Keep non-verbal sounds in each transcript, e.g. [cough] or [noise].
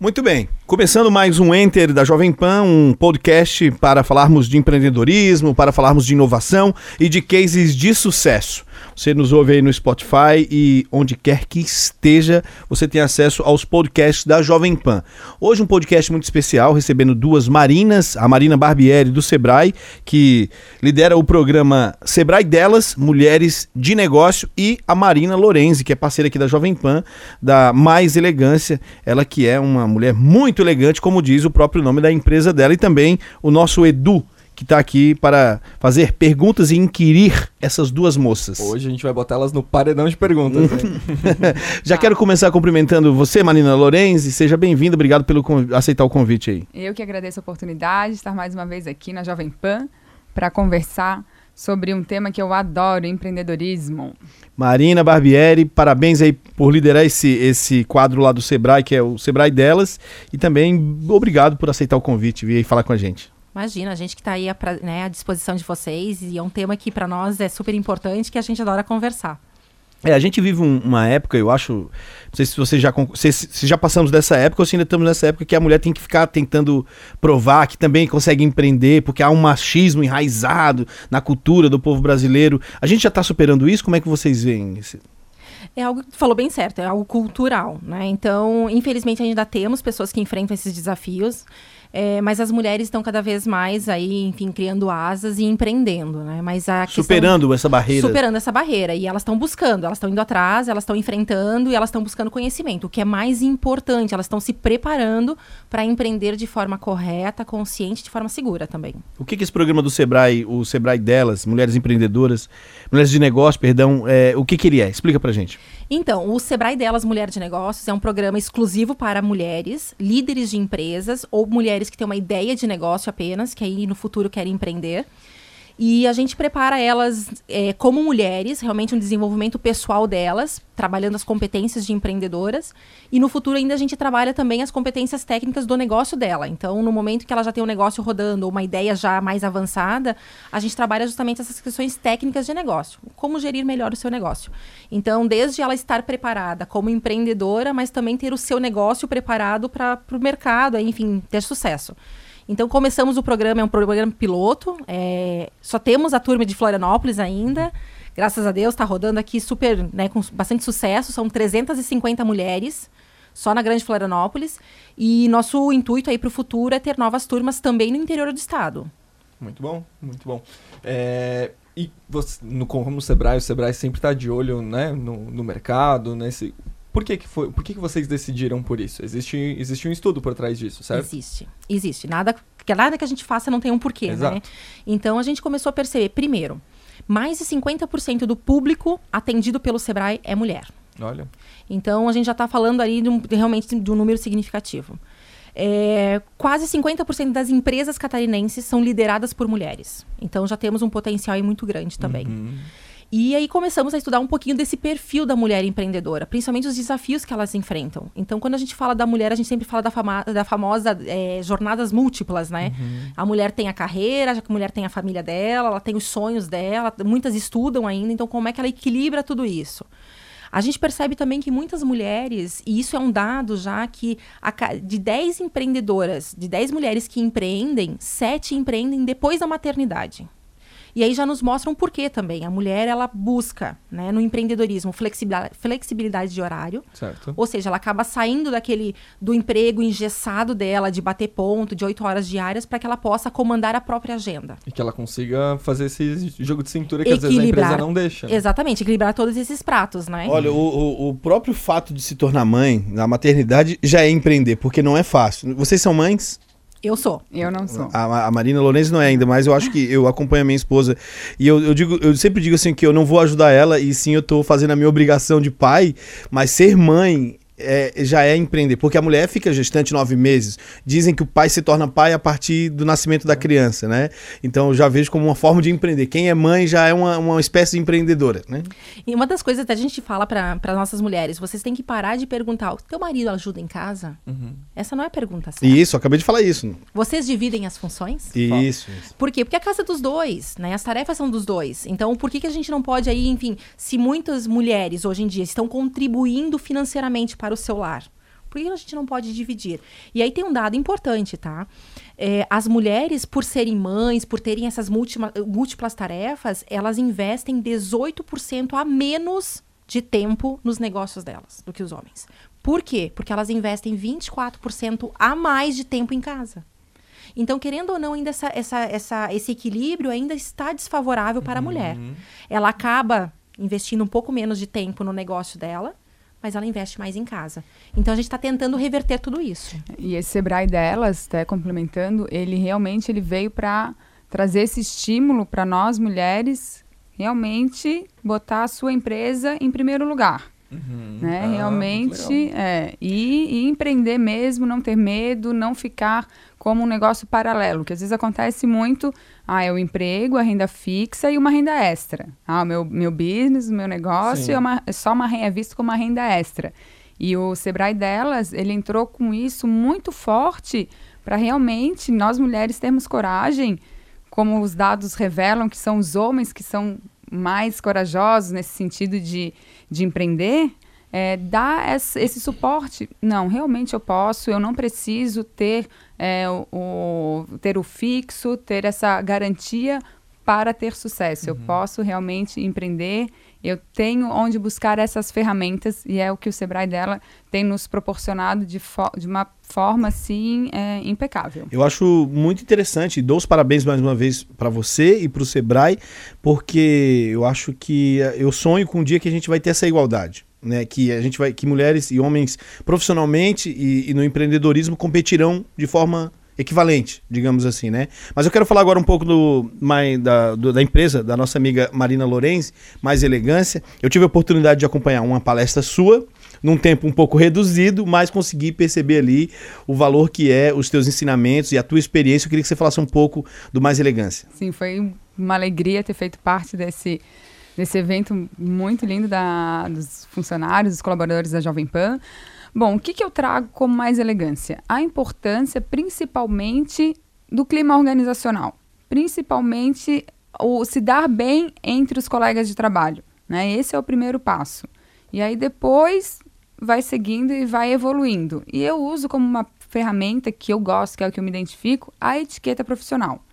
Muito bem. Começando mais um Enter da Jovem Pan, um podcast para falarmos de empreendedorismo, para falarmos de inovação e de cases de sucesso. Você nos ouve aí no Spotify e onde quer que esteja, você tem acesso aos podcasts da Jovem Pan. Hoje um podcast muito especial, recebendo duas Marinas, a Marina Barbieri do Sebrae, que lidera o programa Sebrae Delas, Mulheres de Negócio, e a Marina Lorenzi, que é parceira aqui da Jovem Pan, da Mais Elegância, ela que é uma mulher muito elegante, como diz o próprio nome da empresa dela, e também o nosso Edu, que está aqui para fazer perguntas e inquirir essas duas moças. Hoje a gente vai botar elas no paredão de perguntas. [laughs] Já quero começar cumprimentando você, Marina Lorenzi. Seja bem-vinda, obrigado pelo aceitar o convite aí. Eu que agradeço a oportunidade de estar mais uma vez aqui na Jovem Pan para conversar sobre um tema que eu adoro, empreendedorismo. Marina Barbieri, parabéns aí por liderar esse, esse quadro lá do Sebrae, que é o Sebrae delas, e também obrigado por aceitar o convite e vir falar com a gente. Imagina, a gente que está aí né, à disposição de vocês e é um tema que para nós é super importante que a gente adora conversar. É, a gente vive um, uma época, eu acho, não sei se você já se, se, já passamos dessa época ou se ainda estamos nessa época que a mulher tem que ficar tentando provar que também consegue empreender, porque há um machismo enraizado na cultura do povo brasileiro. A gente já está superando isso? Como é que vocês veem? Esse... É algo que falou bem certo, é algo cultural, né? Então, infelizmente ainda temos pessoas que enfrentam esses desafios. É, mas as mulheres estão cada vez mais aí, enfim, criando asas e empreendendo, né? Mas a superando questão, essa barreira. Superando essa barreira. E elas estão buscando, elas estão indo atrás, elas estão enfrentando e elas estão buscando conhecimento. O que é mais importante, elas estão se preparando para empreender de forma correta, consciente, de forma segura também. O que, que esse programa do Sebrae, o Sebrae delas, Mulheres Empreendedoras, Mulheres de Negócio, perdão, é, o que, que ele é? Explica pra gente. Então, o Sebrae delas, Mulher de Negócios, é um programa exclusivo para mulheres, líderes de empresas ou mulheres que têm uma ideia de negócio apenas, que aí no futuro querem empreender. E a gente prepara elas é, como mulheres, realmente um desenvolvimento pessoal delas, trabalhando as competências de empreendedoras. E no futuro ainda a gente trabalha também as competências técnicas do negócio dela. Então, no momento que ela já tem um negócio rodando ou uma ideia já mais avançada, a gente trabalha justamente essas questões técnicas de negócio. Como gerir melhor o seu negócio. Então, desde ela estar preparada como empreendedora, mas também ter o seu negócio preparado para o mercado, enfim, ter sucesso. Então começamos o programa, é um programa piloto. É, só temos a turma de Florianópolis ainda. Graças a Deus, está rodando aqui super, né, com bastante sucesso. São 350 mulheres só na Grande Florianópolis. E nosso intuito aí para o futuro é ter novas turmas também no interior do estado. Muito bom, muito bom. É, e você, no, como o Sebrae, o Sebrae sempre está de olho né, no, no mercado, nesse por que, que, foi, por que, que vocês decidiram por isso? Existe, existe um estudo por trás disso, certo? Existe. Existe. Nada que, nada que a gente faça não tem um porquê, né? Exato. né? Então a gente começou a perceber, primeiro, mais de 50% do público atendido pelo Sebrae é mulher. Olha. Então a gente já está falando aí de um, realmente de um número significativo. É, quase 50% das empresas catarinenses são lideradas por mulheres. Então já temos um potencial muito grande também. Uhum. E aí começamos a estudar um pouquinho desse perfil da mulher empreendedora, principalmente os desafios que elas enfrentam. Então, quando a gente fala da mulher, a gente sempre fala da, fama, da famosa é, jornadas múltiplas, né? Uhum. A mulher tem a carreira, a mulher tem a família dela, ela tem os sonhos dela, muitas estudam ainda, então como é que ela equilibra tudo isso? A gente percebe também que muitas mulheres, e isso é um dado já que a, de 10 empreendedoras, de 10 mulheres que empreendem, 7 empreendem depois da maternidade. E aí já nos mostra um porquê também. A mulher, ela busca, né, no empreendedorismo, flexibilidade, flexibilidade de horário. Certo. Ou seja, ela acaba saindo daquele do emprego engessado dela, de bater ponto, de oito horas diárias, para que ela possa comandar a própria agenda. E que ela consiga fazer esse jogo de cintura que equilibrar, às vezes a empresa não deixa. Né? Exatamente, equilibrar todos esses pratos, né? Olha, o, o, próprio fato de se tornar mãe na maternidade já é empreender, porque não é fácil. Vocês são mães? Eu sou. Eu não sou. A, a Marina Lourenço não é ainda, mas eu acho que eu acompanho a minha esposa. E eu, eu, digo, eu sempre digo assim que eu não vou ajudar ela, e sim eu tô fazendo a minha obrigação de pai, mas ser mãe é, já é empreender, porque a mulher fica gestante nove meses. Dizem que o pai se torna pai a partir do nascimento da criança, né? Então eu já vejo como uma forma de empreender. Quem é mãe já é uma, uma espécie de empreendedora, né? E uma das coisas que a gente fala para nossas mulheres, vocês têm que parar de perguntar: o teu marido ajuda em casa? Uhum. Essa não é a pergunta certa. Isso, acabei de falar isso. Vocês dividem as funções? Isso, isso. Por quê? Porque a casa é dos dois, né? As tarefas são dos dois. Então, por que, que a gente não pode aí, enfim, se muitas mulheres hoje em dia estão contribuindo financeiramente para o seu lar, Por que a gente não pode dividir? E aí tem um dado importante, tá? É, as mulheres, por serem mães, por terem essas múltiplas, múltiplas tarefas, elas investem 18% a menos de tempo nos negócios delas do que os homens. Por quê? Porque elas investem 24% a mais de tempo em casa. Então, querendo ou não, ainda essa, essa, essa, esse equilíbrio ainda está desfavorável para a mulher. Ela acaba investindo um pouco menos de tempo no negócio dela, mas ela investe mais em casa. Então a gente está tentando reverter tudo isso. E esse Sebrae delas, até complementando, ele realmente ele veio para trazer esse estímulo para nós mulheres realmente botar a sua empresa em primeiro lugar. Uhum. Né? Ah, realmente, é. E, e empreender mesmo, não ter medo, não ficar como um negócio paralelo, que às vezes acontece muito, ah, é o emprego, a renda fixa e uma renda extra. Ah, o meu, meu business, o meu negócio Sim. é, uma, é só uma renda, é visto como uma renda extra. E o Sebrae delas, ele entrou com isso muito forte para realmente nós mulheres termos coragem, como os dados revelam que são os homens que são mais corajosos nesse sentido de, de empreender, é, dar esse, suporte. Não, realmente eu posso, eu não preciso ter, é, o, o- ter o fixo, ter essa garantia para ter sucesso. Eu posso realmente empreender, eu tenho onde buscar essas ferramentas e é o que o Sebrae dela tem nos proporcionado de, fo- de uma forma, assim, é, impecável. Eu acho muito interessante e dou os parabéns mais uma vez para você e para o Sebrae, porque eu acho que eh, eu sonho com um dia que a gente vai ter essa igualdade. Né, que a gente vai, que mulheres e homens profissionalmente e, e no empreendedorismo competirão de forma equivalente, digamos assim, né? Mas eu quero falar agora um pouco do, mai- da, do- da empresa da nossa amiga Marina Lorenzi, mais elegância. Eu tive a oportunidade de acompanhar uma palestra sua num tempo um pouco reduzido, mas consegui perceber ali o valor que é os teus ensinamentos e a tua experiência. Eu queria que você falasse um pouco do mais elegância. Sim, foi uma alegria ter feito parte desse, desse evento muito lindo da, dos funcionários, dos colaboradores da Jovem Pan. Bom, o que, que eu trago como mais elegância? A importância, principalmente, do clima organizacional. Principalmente, o se dar bem entre os colegas de trabalho. Né? Esse é o primeiro passo. E aí depois vai seguindo e vai evoluindo. E eu uso como uma ferramenta que eu gosto, que é o que eu me identifico, a etiqueta profissional.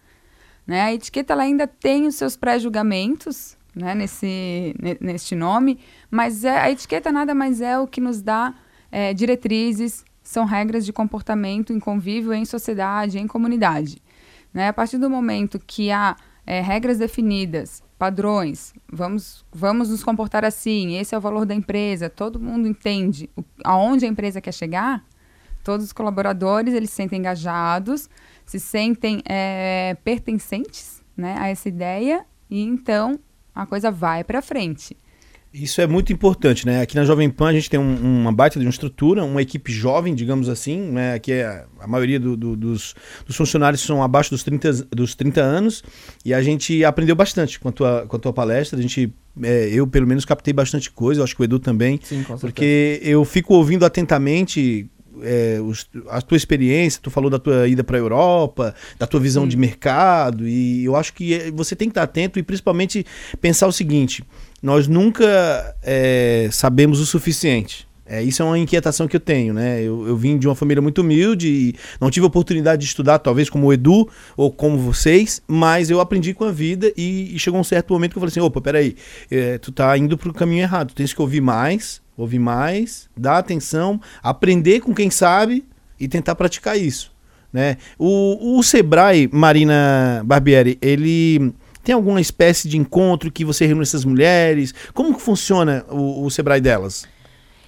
Né? A etiqueta ela ainda tem os seus pré-julgamentos né, nesse, ne- neste nome, mas é, a etiqueta nada mais é o que nos dá é, diretrizes, são regras de comportamento em convívio em sociedade, em comunidade. Né? A partir do momento que há é, regras definidas, padrões, vamos, vamos nos comportar assim, esse é o valor da empresa, todo mundo entende o, aonde a empresa quer chegar, todos os colaboradores eles se sentem engajados, se sentem é, pertencentes né, a essa ideia e então a coisa vai para frente. Isso é muito importante, né? Aqui na Jovem Pan a gente tem um- uma baita de uma estrutura, uma equipe jovem, digamos assim, né? Aqui é a maioria do- do- dos, dos funcionários são abaixo dos 30, dos 30 anos e a gente aprendeu bastante com a tua, com a tua palestra. A gente, é, eu pelo menos captei bastante coisa, eu acho que o Edu também, Sim, com certeza. porque eu fico ouvindo atentamente é, os- a tua experiência, tu falou da tua ida para a Europa, da tua visão de mercado, e eu acho que é, você tem que estar atento e principalmente pensar o seguinte: nós nunca é, sabemos o suficiente. É, isso é uma inquietação que eu tenho, né? Eu, eu vim de uma família muito humilde e não tive oportunidade de estudar, talvez como o Edu ou como vocês, mas eu aprendi com a vida e, e chegou um certo momento que eu falei assim: opa, peraí, é, tu tá indo pro caminho errado, tu tens que ouvir mais, ouvir mais, dar atenção, aprender com quem sabe e tentar praticar isso. Né? O, o Sebrae, Marina Barbieri, ele tem alguma espécie de encontro que você reúne essas mulheres? Como que funciona o, o Sebrae delas?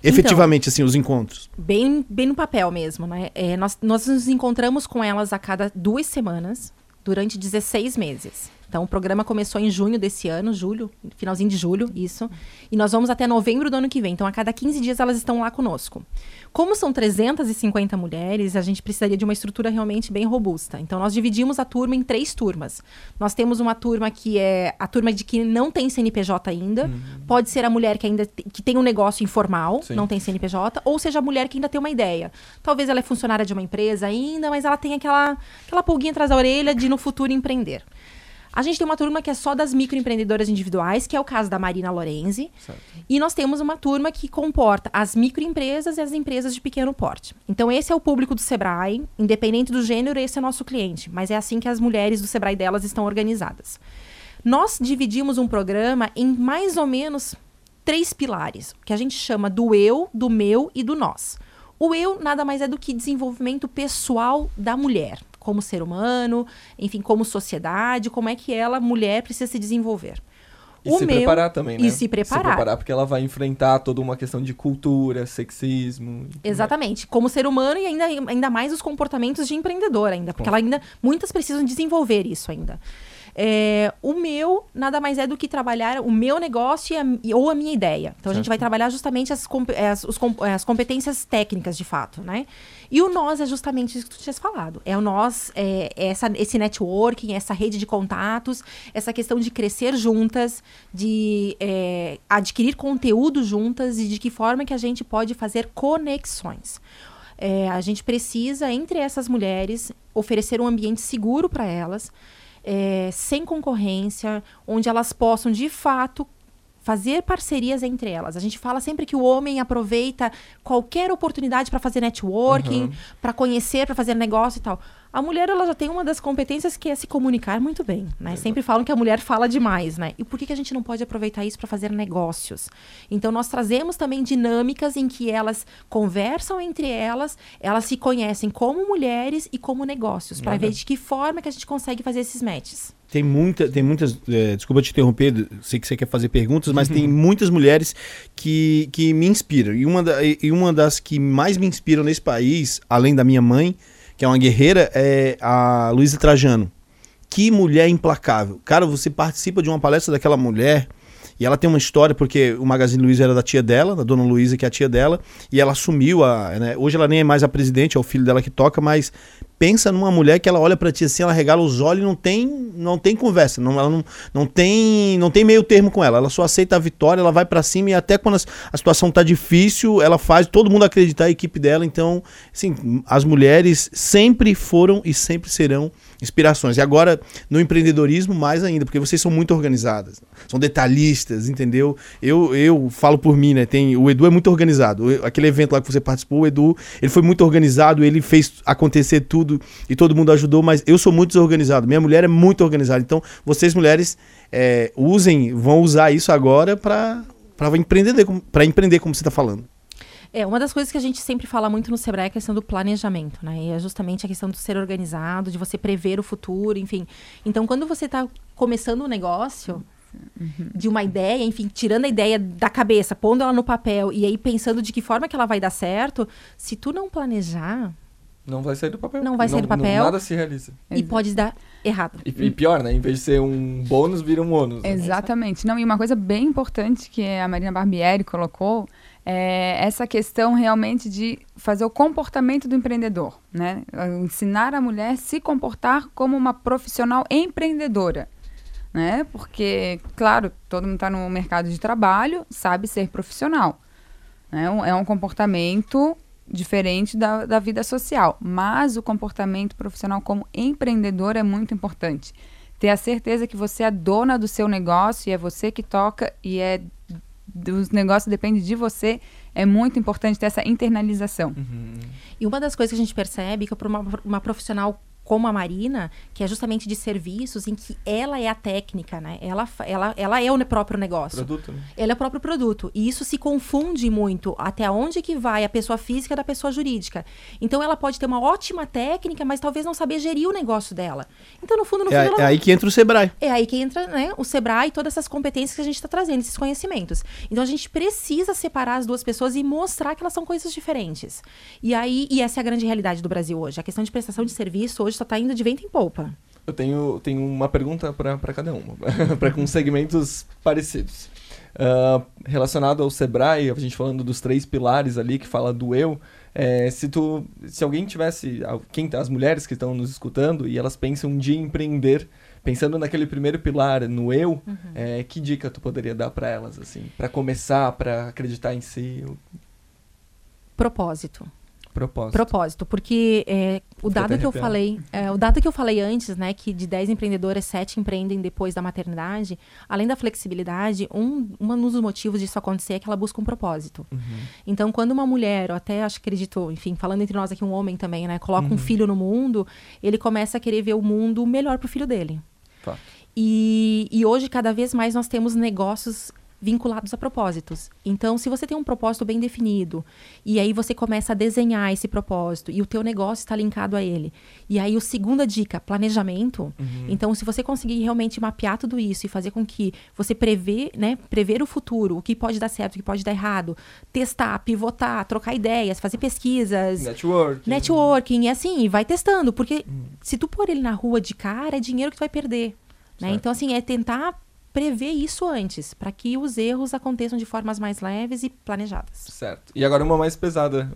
Efetivamente, assim, os encontros. Bem, bem no papel mesmo, né? É, nós, nós nos encontramos com elas a cada duas semanas, durante 16 meses. Então, o programa começou em junho desse ano, julho, finalzinho de julho, isso. E nós vamos até novembro do ano que vem. Então, a cada 15 dias elas estão lá conosco. Como são 350 mulheres, a gente precisaria de uma estrutura realmente bem robusta. Então, nós dividimos a turma em três turmas. Nós temos uma turma que é a turma de que não tem CNPJ ainda. Pode ser a mulher que ainda que tem um negócio informal, Sim. não tem CNPJ, ou seja a mulher que ainda tem uma ideia. Talvez ela é funcionária de uma empresa ainda, mas ela tem aquela, aquela pulguinha atrás da orelha de no futuro empreender. A gente tem uma turma que é só das microempreendedoras individuais, que é o caso da Marina Lorenzi. Certo. E nós temos uma turma que comporta as microempresas e as empresas de pequeno porte. Então, esse é o público do Sebrae, independente do gênero, esse é nosso cliente. Mas é assim que as mulheres do Sebrae delas estão organizadas. Nós dividimos um programa em mais ou menos três pilares, que a gente chama do eu, do meu e do nós. O eu nada mais é do que desenvolvimento pessoal da mulher, como ser humano, enfim, como sociedade, como é que ela, mulher, precisa se desenvolver. E O se meu- preparar também, né? e se preparar. Se preparar, porque ela vai enfrentar toda uma questão de cultura, sexismo. Exatamente, como ser humano e ainda, ainda mais os comportamentos de empreendedor ainda, porque ela ainda muitas precisam desenvolver isso ainda. É, o meu nada mais é do que trabalhar o meu negócio a- ou a minha ideia. Então a gente Certo. vai trabalhar justamente as, compe- as, os com- as competências técnicas de fato, né? E o nós é justamente isso que tu tinhas falado. É o nós, é, é essa, esse networking, essa rede de contatos, essa questão de crescer juntas, de é, adquirir conteúdo juntas e de que forma que a gente pode fazer conexões. É, a gente precisa, entre essas mulheres, oferecer um ambiente seguro para elas, é, sem concorrência, onde elas possam, de fato, fazer parcerias entre elas. A gente fala sempre que o homem aproveita qualquer oportunidade para fazer networking, Uhum. para conhecer, para fazer negócio e tal. A mulher ela já tem uma das competências que é se comunicar muito bem, né? Sempre falam que a mulher fala demais, né? E por que, que a gente não pode aproveitar isso para fazer negócios? Então nós trazemos também dinâmicas em que elas conversam entre elas, elas se conhecem como mulheres e como negócios, para ver de que forma que a gente consegue fazer esses matches. Tem, muita, tem muitas. é, desculpa te interromper, sei que você quer fazer perguntas, mas tem muitas mulheres que, que me inspiram. E uma, da- e- uma das que mais me inspiram nesse país, além da minha mãe, que é uma guerreira, é a Luísa Trajano. Que mulher implacável. Cara, você participa de uma palestra daquela mulher. E ela tem uma história, porque o Magazine Luiza era da tia dela, da dona Luísa, que é a tia dela, e ela assumiu a. né, hoje ela nem é mais a presidente, é o filho dela que toca, mas pensa numa mulher que ela olha pra ti assim, ela regala os olhos e não tem, não tem conversa, não, ela não, não, tem, não tem meio termo com ela. Ela só aceita a vitória, ela vai pra cima e até quando as- a situação tá difícil, ela faz todo mundo acreditar a equipe dela. Então, assim, as mulheres sempre foram e sempre serão inspirações. E agora, no empreendedorismo, mais ainda, porque vocês são muito organizadas, são detalhistas, entendeu? Eu, eu falo por mim, né? Tem, o Edu é muito organizado. Aquele evento lá que você participou, o Edu, ele foi muito organizado, ele fez acontecer tudo e todo mundo ajudou, mas eu sou muito desorganizado. Minha mulher é muito organizada. Então, vocês mulheres é, usem, vão usar isso agora para empreender, para empreender como você está falando. É, uma das coisas que a gente sempre fala muito no Sebrae é a questão do planejamento, né? E é justamente a questão do ser organizado, de você prever o futuro, enfim. Então, quando você está começando um negócio, de uma ideia, enfim, tirando a ideia da cabeça, pondo ela no papel e aí pensando de que forma que ela vai dar certo, se tu não planejar, Não vai sair do papel. Não vai sair do papel. nada se realiza. e pode dar errado. E, e pior, né? Em vez de ser um bônus, vira um ônus. né? Exatamente. Não, e uma coisa bem importante que a Marina Barbieri colocou é essa questão realmente de fazer o comportamento do empreendedor, né? Ensinar a mulher a se comportar como uma profissional empreendedora, né? Porque, claro, todo mundo está no mercado de trabalho, sabe ser profissional, né? Um- É um comportamento diferente da, da vida social, mas o comportamento profissional como empreendedor é muito importante ter a certeza que você é dona do seu negócio e é você que toca e é dos negócios depende de você, é muito importante ter essa internalização. Uhum. E uma das coisas que a gente percebe que para uma, uma profissional como a Marina, que é justamente de serviços, em que ela é a técnica, né? Ela, ela, ela é o próprio negócio. Produto, né? Ele é o próprio produto. E isso se confunde muito até onde que vai a pessoa física da pessoa jurídica. Então ela pode ter uma ótima técnica, mas talvez não saber gerir o negócio dela. Então, no fundo, no fundo, É, ela é aí que entra o Sebrae. é aí que entra né, o Sebrae e todas essas competências que a gente está trazendo, esses conhecimentos. Então a gente precisa separar as duas pessoas e mostrar que elas são coisas diferentes. E aí, e essa é a grande realidade do Brasil hoje. A questão de prestação de serviço hoje só está indo de vento em polpa. Eu tenho, tenho uma pergunta para cada uma, [laughs] para com segmentos parecidos. Ah, relacionado ao Sebrae, a gente falando dos três pilares ali que fala do eu, é, se tu, se alguém tivesse, quem, as mulheres que estão nos escutando e elas pensam de empreender, pensando naquele primeiro pilar, no eu, é, que dica tu poderia dar para elas assim, para começar, para acreditar em si? O Propósito. Propósito. Propósito, porque é, o Fica dado que eu falei, é, o dado que eu falei antes, né, que de 10 empreendedoras, 7 empreendem depois da maternidade, além da flexibilidade, um, um dos motivos disso acontecer é que ela busca um propósito. Uhum. Então, quando uma mulher, ou até acho que acredito, enfim, falando entre nós aqui, um homem também, né, coloca um filho no mundo, ele começa a querer ver o mundo melhor pro filho dele. Fato. E, e hoje, cada vez mais, nós temos negócios vinculados a propósitos. Então, se você tem um propósito bem definido, e aí você começa a desenhar esse propósito, e o teu negócio está linkado a ele. E aí, a segunda dica, planejamento. Então, se você conseguir realmente mapear tudo isso e fazer com que você prevê, né, prever o futuro, o que pode dar certo, o que pode dar errado, testar, pivotar, trocar ideias, fazer pesquisas, Network. networking, e assim, vai testando, porque se tu pôr ele na rua de cara, é dinheiro que tu vai perder. Né? Então, assim, é tentar prever isso antes, para que os erros aconteçam de formas mais leves e planejadas. Certo. E agora uma mais pesada.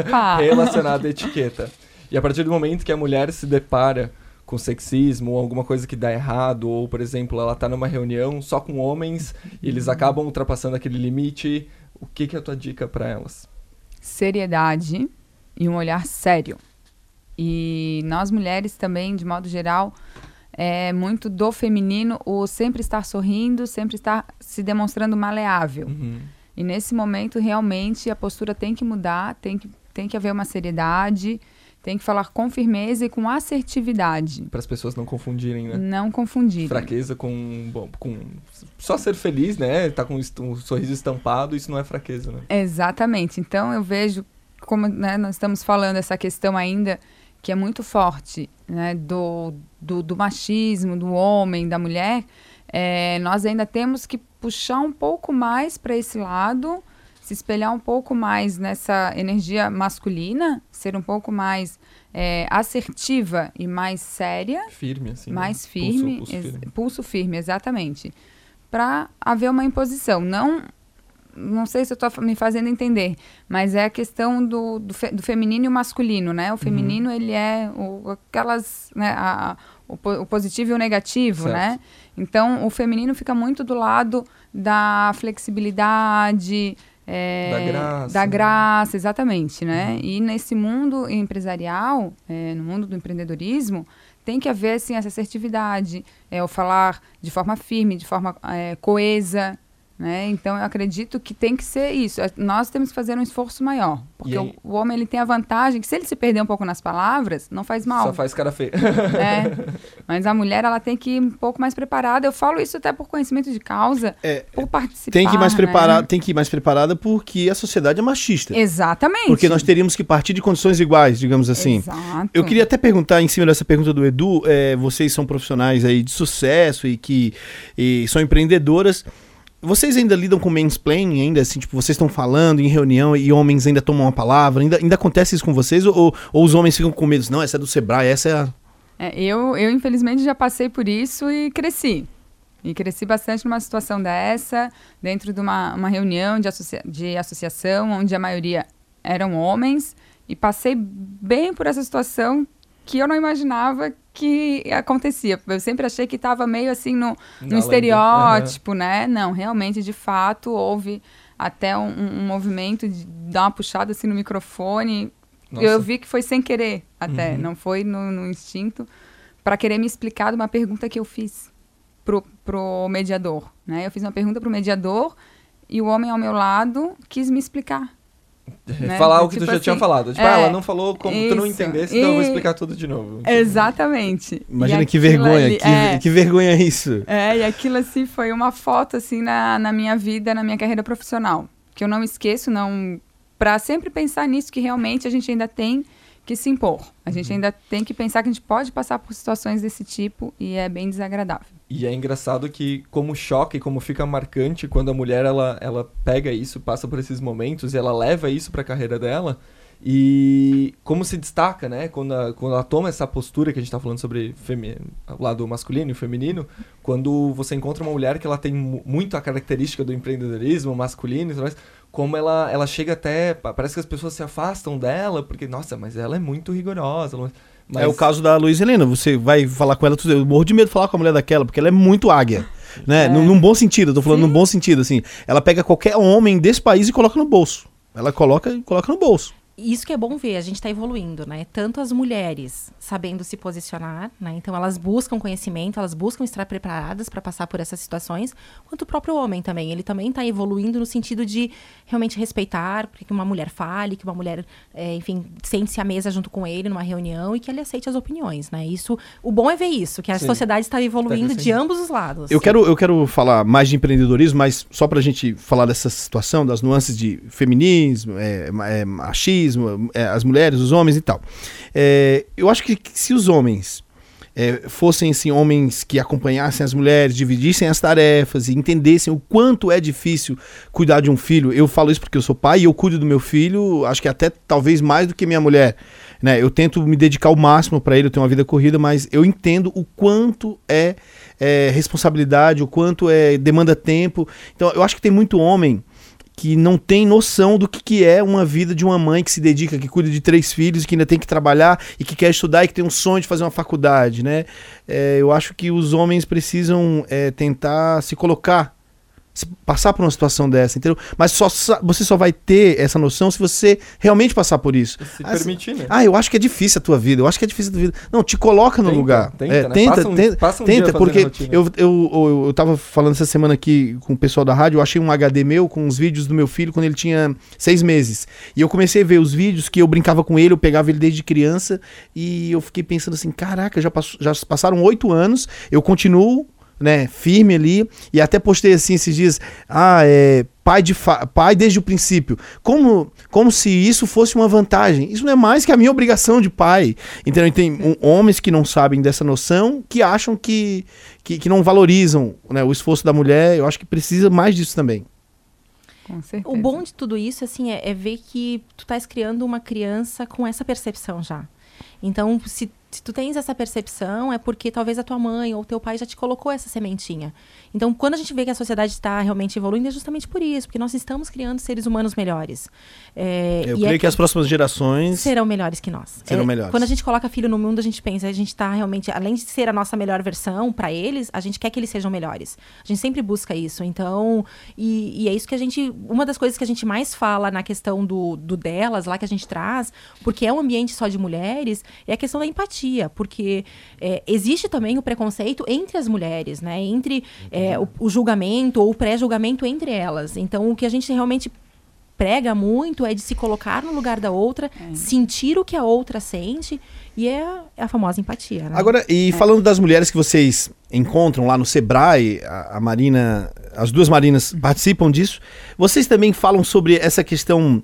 Opa! [laughs] relacionada à etiqueta. E a partir do momento que a mulher se depara com sexismo ou alguma coisa que dá errado, ou, por exemplo, ela tá numa reunião só com homens e eles acabam ultrapassando aquele limite, o que, que é a tua dica para elas? seriedade e um olhar sério. E nós mulheres também, de modo geral, é muito do feminino o sempre estar sorrindo, sempre estar se demonstrando maleável. Uhum. E nesse momento, realmente, a postura tem que mudar, tem que, tem que haver uma seriedade, tem que falar com firmeza e com assertividade. Para as pessoas não confundirem, né? Não confundir. Fraqueza com, bom, com. Só ser feliz, né? Tá com um sorriso estampado, isso não é fraqueza, né? Exatamente. Então eu vejo, como né, nós estamos falando, essa questão ainda que é muito forte né, do, do, do machismo, do homem, da mulher, é, nós ainda temos que puxar um pouco mais para esse lado, se espelhar um pouco mais nessa energia masculina, ser um pouco mais é, assertiva e mais séria Firme, assim. né? mais Pulso- firme, pulso ex- firme. pulso firme, exatamente, para haver uma imposição. Não, não sei se eu estou me fazendo entender, mas é a questão do, do, fe- do feminino e o masculino, né? O feminino ele é o, aquelas, né, a- o, o positivo e o negativo, Certo. né? Então o feminino fica muito do lado da flexibilidade. é, Da graça, da né? graça, exatamente, né? Uhum. E nesse mundo empresarial, é, no mundo do empreendedorismo, tem que haver assim, essa assertividade, é, o falar de forma firme, de forma coesa. Né? Então, eu acredito que tem que ser isso. É, Nós temos que fazer um esforço maior. Porque o, o homem ele tem a vantagem que, se ele se perder um pouco nas palavras, não faz mal. Só faz cara feia. né? [laughs] [laughs] Mas a mulher ela tem que ir um pouco mais preparada. Eu falo isso até por conhecimento de causa, É, por participar. tem que ir mais né? preparada, tem que ir mais preparada porque a sociedade é machista. Exatamente. Porque nós teríamos que partir de condições iguais, digamos assim. Exato. Eu queria até perguntar, em cima dessa pergunta do Edu, é, vocês são profissionais aí de sucesso e que e são empreendedoras. Vocês ainda lidam com mansplaining, ainda assim, tipo, vocês estão falando em reunião e homens ainda tomam a palavra? Ainda, ainda acontece isso com vocês? Ou, ou os homens ficam com medo? Não, essa é do Sebrae, essa é a... É, eu, eu, infelizmente, já passei por isso e cresci. E cresci bastante numa situação dessa, dentro de uma, uma reunião de, associa de associação, onde a maioria eram homens, e passei bem por essa situação que eu não imaginava que acontecia. Eu sempre achei que estava meio assim no, no estereótipo, né? Não, realmente, de fato, houve até um, um- um movimento de dar uma puxada assim no microfone. Nossa. Eu vi que foi sem querer, até, Uhum. não foi no, no instinto, para querer me explicar de uma pergunta que eu fiz pro, pro mediador, né? Eu fiz uma pergunta pro mediador e o homem ao meu lado quis me explicar. Né? Falar o que Tipo tu já tinha assim, falado. Tipo, é, ah, ela não falou como tu não isso, entendesse, então eu vou e- explicar tudo de novo. Exatamente. Imagina E que vergonha, ali- que, é. que vergonha isso. É, e aquilo assim foi uma foto assim na, na minha vida, na minha carreira profissional, que eu não esqueço, não para sempre pensar nisso que realmente a gente ainda tem que se impor. A gente Uhum. ainda tem que pensar que a gente pode passar por situações desse tipo e é bem desagradável. E é engraçado que como choca e como fica marcante quando a mulher ela, ela pega isso, passa por esses momentos e ela leva isso pra carreira dela e como se destaca, né? Quando, a- quando ela toma essa postura que a gente tá falando sobre o lado masculino e feminino, quando você encontra uma mulher que ela tem mu- muito a característica do empreendedorismo masculino e tudo mais, como ela, ela chega até. pa- Parece que as pessoas se afastam dela, porque, nossa, mas ela é muito rigorosa. ela- Mas, É o caso da Luiz Helena. Você vai falar com ela, eu morro de medo de falar com a mulher daquela, porque ela é muito águia. Né? É. Num, num bom sentido, eu tô falando Sim. num bom sentido, assim. Ela pega qualquer homem desse país e coloca no bolso. Ela coloca e coloca no bolso. Isso que é bom ver, a gente está evoluindo, né? Tanto as mulheres sabendo se posicionar, né? Então elas buscam conhecimento, elas buscam estar preparadas para passar por essas situações, quanto o próprio homem também. Ele também está evoluindo no sentido de realmente respeitar, que uma mulher fale, que uma mulher, é, enfim, sente-se à mesa junto com ele numa reunião e que ele aceite as opiniões, né? Isso, o bom é ver isso, que a Sim. sociedade está evoluindo Tá de ambos os lados. Eu quero, eu quero falar mais de empreendedorismo, mas só pra gente falar dessa situação, das nuances de feminismo, é, é, machismo, é, as mulheres, os homens e tal. É, eu acho que, se os homens é, fossem assim, homens que acompanhassem as mulheres, dividissem as tarefas e entendessem o quanto é difícil cuidar de um filho. Eu falo isso porque eu sou pai e eu cuido do meu filho, acho que até talvez mais do que minha mulher. Né? Eu tento me dedicar ao máximo para ele, eu tenho uma vida corrida, mas eu entendo o quanto é, é responsabilidade, o quanto é demanda tempo. Então eu acho que tem muito homem que não tem noção do que, que é uma vida de uma mãe que se dedica, que cuida de três filhos, que ainda tem que trabalhar e que quer estudar e que tem um sonho de fazer uma faculdade, né? É, eu acho que os homens precisam é, tentar se colocar, passar por uma situação dessa, entendeu? Mas só, você só vai ter essa noção se você realmente passar por isso. Se Ah, permitir, né? Ah, eu acho que é difícil a tua vida, eu acho que é difícil a tua vida. Não, te coloca no Tenta, lugar. tenta, É, né? tenta, Passa um- tenta, passa um tenta, porque eu, eu, eu, eu tava falando essa semana aqui com o pessoal da rádio, eu achei um HD meu com os vídeos do meu filho quando ele tinha seis meses. E eu comecei a ver os vídeos que eu brincava com ele, eu pegava ele desde criança, e eu fiquei pensando assim, caraca, já, já passaram oito anos, eu continuo, né, firme ali, e até postei assim esses dias, ah, é, pai, de pai desde o princípio. Como, como se isso fosse uma vantagem. Isso não é mais que a minha obrigação de pai. Entendeu? Tem um- homens que não sabem dessa noção, que acham que, que, que não valorizam né, o esforço da mulher. Eu acho que precisa mais disso também. O bom de tudo isso, assim, é, é ver que tu estás criando uma criança com essa percepção já. Então, se, se tu tens essa percepção, é porque talvez a tua mãe ou teu pai já te colocou essa sementinha. Então, quando a gente vê que a sociedade está realmente evoluindo, é justamente por isso, porque nós estamos criando seres humanos melhores. É, Eu e creio é que as próximas gerações. serão melhores que nós. Serão É, melhores. Quando a gente coloca filho no mundo, a gente pensa, a gente está realmente, além de ser a nossa melhor versão para eles, a gente quer que eles sejam melhores. A gente sempre busca isso. Então, e, e é isso que a gente, uma das coisas que a gente mais fala na questão do, do delas, lá que a gente traz, porque é um ambiente só de mulheres, é a questão da empatia, porque é, existe também o preconceito entre as mulheres, né? Entre é, o, o julgamento ou o pré-julgamento entre elas. Então, o que a gente realmente prega muito é de se colocar no lugar da outra, sentir o que a outra sente, e é, é a famosa empatia, né? Agora, e falando das mulheres que vocês encontram lá no Sebrae, a, a Marina, as duas Marinas participam disso, vocês também falam sobre essa questão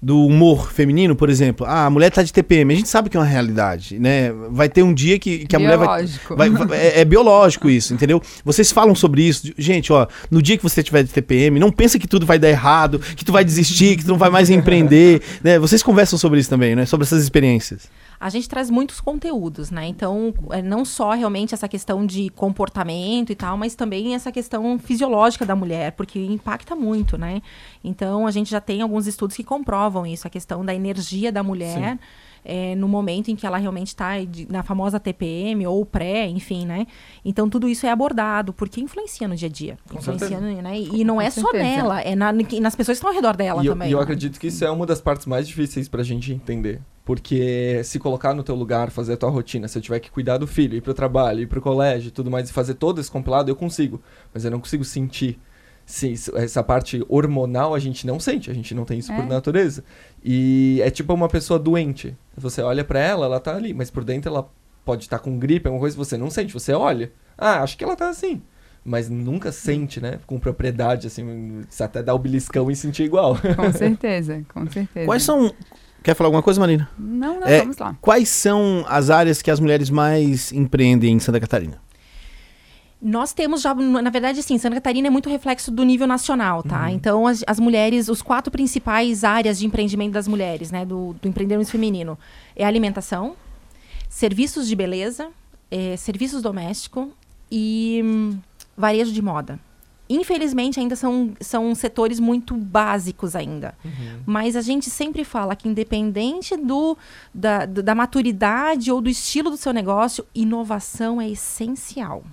do humor feminino, por exemplo. Ah, a mulher tá de TPM, a gente sabe que é uma realidade, né? Vai ter um dia que, que a mulher vai, Biológico. vai- vai- é, é biológico isso, entendeu? Vocês falam sobre isso. Gente, ó, no dia que você tiver de TPM, não pensa que tudo vai dar errado, que tu vai desistir, que tu não vai mais empreender, né? Vocês conversam sobre isso também, né? Sobre essas experiências. A gente traz muitos conteúdos, né? Então, é, não só realmente essa questão de comportamento e tal, mas também essa questão fisiológica da mulher, porque impacta muito, né? Então, a gente já tem alguns estudos que comprovam isso, a questão da energia da mulher. é, no momento em que ela realmente está na famosa TPM ou pré, enfim, né? Então tudo isso é abordado, porque influencia no dia a dia. Com influencia, no- né? E não é só certeza. nela, é na- nas pessoas que estão ao redor dela E eu, também. e eu né? acredito que isso é uma das partes mais difíceis pra gente entender. Porque se colocar no teu lugar, fazer a tua rotina, se eu tiver que cuidar do filho, ir pro trabalho, ir pro colégio e tudo mais, e fazer todo esse compilado, eu consigo. Mas eu não consigo sentir. Se, se- essa parte hormonal a gente não sente, a gente não tem isso por É. natureza. E é tipo uma pessoa doente. Você olha pra ela, ela tá ali, mas por dentro ela pode estar com gripe, alguma coisa que você não sente. Você olha, ah, acho que ela tá assim. Mas nunca sente, né? Com propriedade, assim, se até dar o beliscão e sentir igual. Com [laughs] certeza, com certeza. Quais são. Quer falar alguma coisa, Marina? Não, não, É, vamos lá. Quais são as áreas que as mulheres mais empreendem em Santa Catarina? Nós temos já, na verdade, assim, Santa Catarina é muito reflexo do nível nacional, tá? Então, as, as mulheres, os quatro principais áreas de empreendimento das mulheres, né, do, do empreendedorismo feminino, é alimentação, serviços de beleza, é, serviços domésticos e hum, varejo de moda. Infelizmente, ainda são, são setores muito básicos ainda. Mas a gente sempre fala que, independente do, da, da maturidade ou do estilo do seu negócio, inovação é essencial.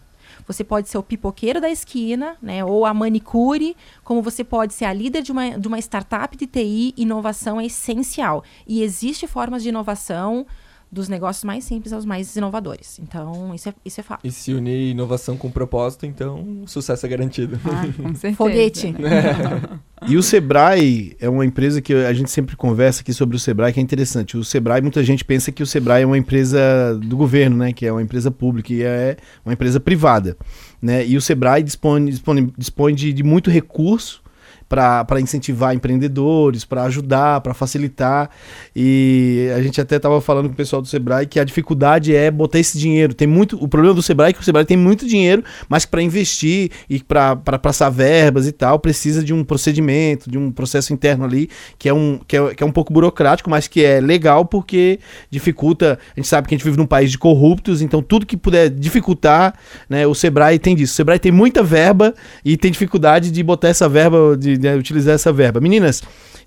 Você pode ser o pipoqueiro da esquina, né? Ou a manicure, como você pode ser a líder de uma, de uma startup de TI, inovação é essencial. E existe formas de inovação dos negócios mais simples aos mais inovadores. Então, isso é, isso é fato. E se unir inovação com propósito, então o sucesso é garantido. Ah, com [laughs] certeza. Foguete. [laughs] E o Sebrae é uma empresa que a gente sempre conversa aqui sobre o Sebrae, que é interessante. O Sebrae, muita gente pensa que o Sebrae é uma empresa do governo, né? Que é uma empresa pública e é uma empresa privada. Né? E o Sebrae dispõe, dispõe, dispõe de, de muito recurso para incentivar empreendedores, para ajudar, para facilitar. E a gente até estava falando com o pessoal do Sebrae que a dificuldade é botar esse dinheiro. Tem muito, o problema do Sebrae é que o Sebrae tem muito dinheiro, mas para investir e para passar verbas e tal, precisa de um procedimento, de um processo interno ali, que é, um, que, é, que é um pouco burocrático, mas que é legal porque dificulta. A gente sabe que a gente vive num país de corruptos, então tudo que puder dificultar, né, o Sebrae tem disso. O Sebrae tem muita verba e tem dificuldade de botar essa verba de né, utilizar essa verba. Meninas,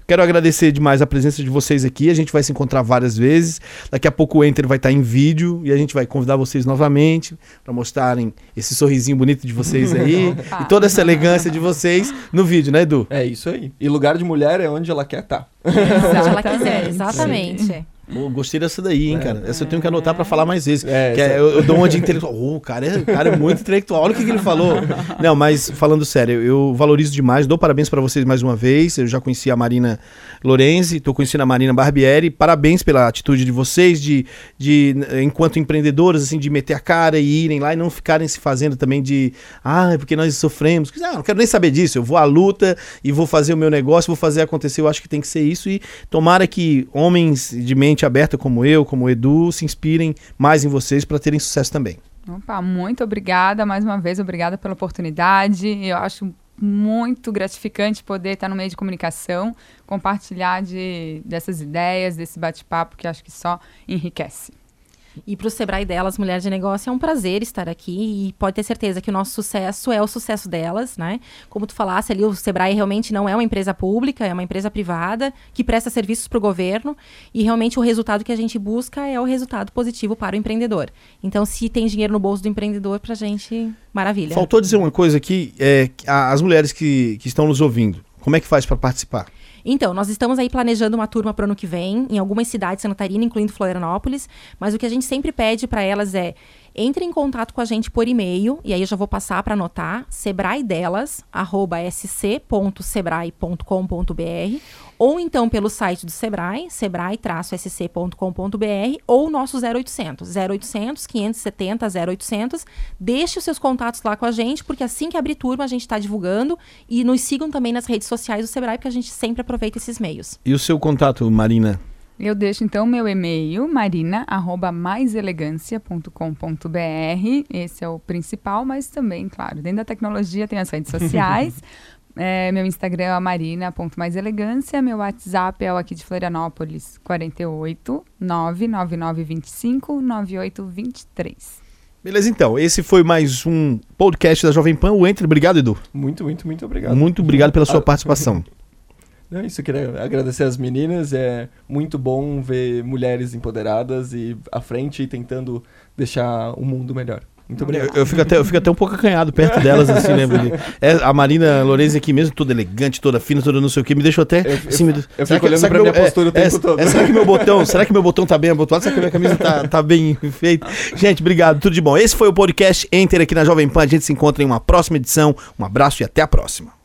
quero agradecer demais a presença de vocês aqui. A gente vai se encontrar várias vezes. Daqui a pouco o Enter vai estar em vídeo e a gente vai convidar vocês novamente para mostrarem esse sorrisinho bonito de vocês aí [laughs] e toda essa elegância de vocês no vídeo, né, Edu? É isso aí. E lugar de mulher é onde ela quer estar. Tá. Onde ela quiser, exatamente. Sim. Pô, gostei dessa daí, hein, é, cara. Essa eu tenho que anotar para falar mais vezes. É, é, eu, eu, [laughs] dou uma de intelectual. Oh, o cara é, cara é muito intelectual. Olha o que, que ele falou. [laughs] Não, mas falando sério, eu valorizo demais. Dou parabéns para vocês mais uma vez. Eu já conheci a Marina Lorenzi, tô conhecendo a Marina Barbieri. Parabéns pela atitude de vocês, de, de enquanto empreendedoras, assim, de meter a cara e irem lá e não ficarem se fazendo também de. Ah, é porque nós sofremos. Não, não quero nem saber disso. Eu vou à luta e vou fazer o meu negócio, vou fazer acontecer. Eu acho que tem que ser isso. E tomara que homens de mente mente aberta como eu, como o Edu, se inspirem mais em vocês para terem sucesso também. Opa, muito obrigada mais uma vez, obrigada pela oportunidade. Eu acho muito gratificante poder estar no meio de comunicação, compartilhar de, dessas ideias, desse bate-papo que acho que só enriquece. E para o Sebrae delas, Mulher de Negócio, é um prazer estar aqui e pode ter certeza que o nosso sucesso é o sucesso delas, né? Como tu falasse ali, o Sebrae realmente não é uma empresa pública, é uma empresa privada que presta serviços para o governo e realmente o resultado que a gente busca é o resultado positivo para o empreendedor. Então, se tem dinheiro no bolso do empreendedor, para a gente, maravilha. Faltou dizer uma coisa aqui, é, as mulheres que, que estão nos ouvindo, como é que faz para participar? Então, nós estamos aí planejando uma turma para o ano que vem, em algumas cidades de Santa Catarina, incluindo Florianópolis, mas o que a gente sempre pede para elas é entre em contato com a gente por e-mail, e aí eu já vou passar para anotar, sebraedelas@sc.sebrae.com.br, ou então pelo site do Sebrae, sebrae-sc.com.br, ou nosso 0800, 0800 570 0800. Deixe os seus contatos lá com a gente, porque assim que abrir turma a gente está divulgando, e nos sigam também nas redes sociais do Sebrae, porque a gente sempre aproveita esses meios. E o seu contato, Marina? Eu deixo então meu e-mail, marina@maiselegância.com.br. Esse é o principal, mas também, claro, dentro da tecnologia tem as redes sociais. [laughs] é, meu Instagram é marina.maiselegância, meu WhatsApp é o aqui de Florianópolis, 48 99925 9823. Beleza, então. Esse foi mais um podcast da Jovem Pan. O Entre. Obrigado, Edu. Muito, muito, muito obrigado. Muito obrigado pela sua participação. [laughs] Não, isso, eu queria agradecer as meninas. É muito bom ver mulheres empoderadas e à frente e tentando deixar o mundo melhor. Muito obrigado. Eu, eu, fico até, eu fico até um pouco acanhado perto delas, assim? Né, é, a Marina Lorenzi aqui mesmo, toda elegante, toda fina, toda não sei o que, me deixou até. Eu, assim, eu, me, eu fico olhando pra minha postura é, o tempo é, todo. É, será que meu botão, será que meu botão tá bem abotoado? Será que minha camisa tá, tá bem feita? Gente, obrigado, tudo de bom. Esse foi o podcast Enter aqui na Jovem Pan. A gente se encontra em uma próxima edição. Um abraço e até a próxima.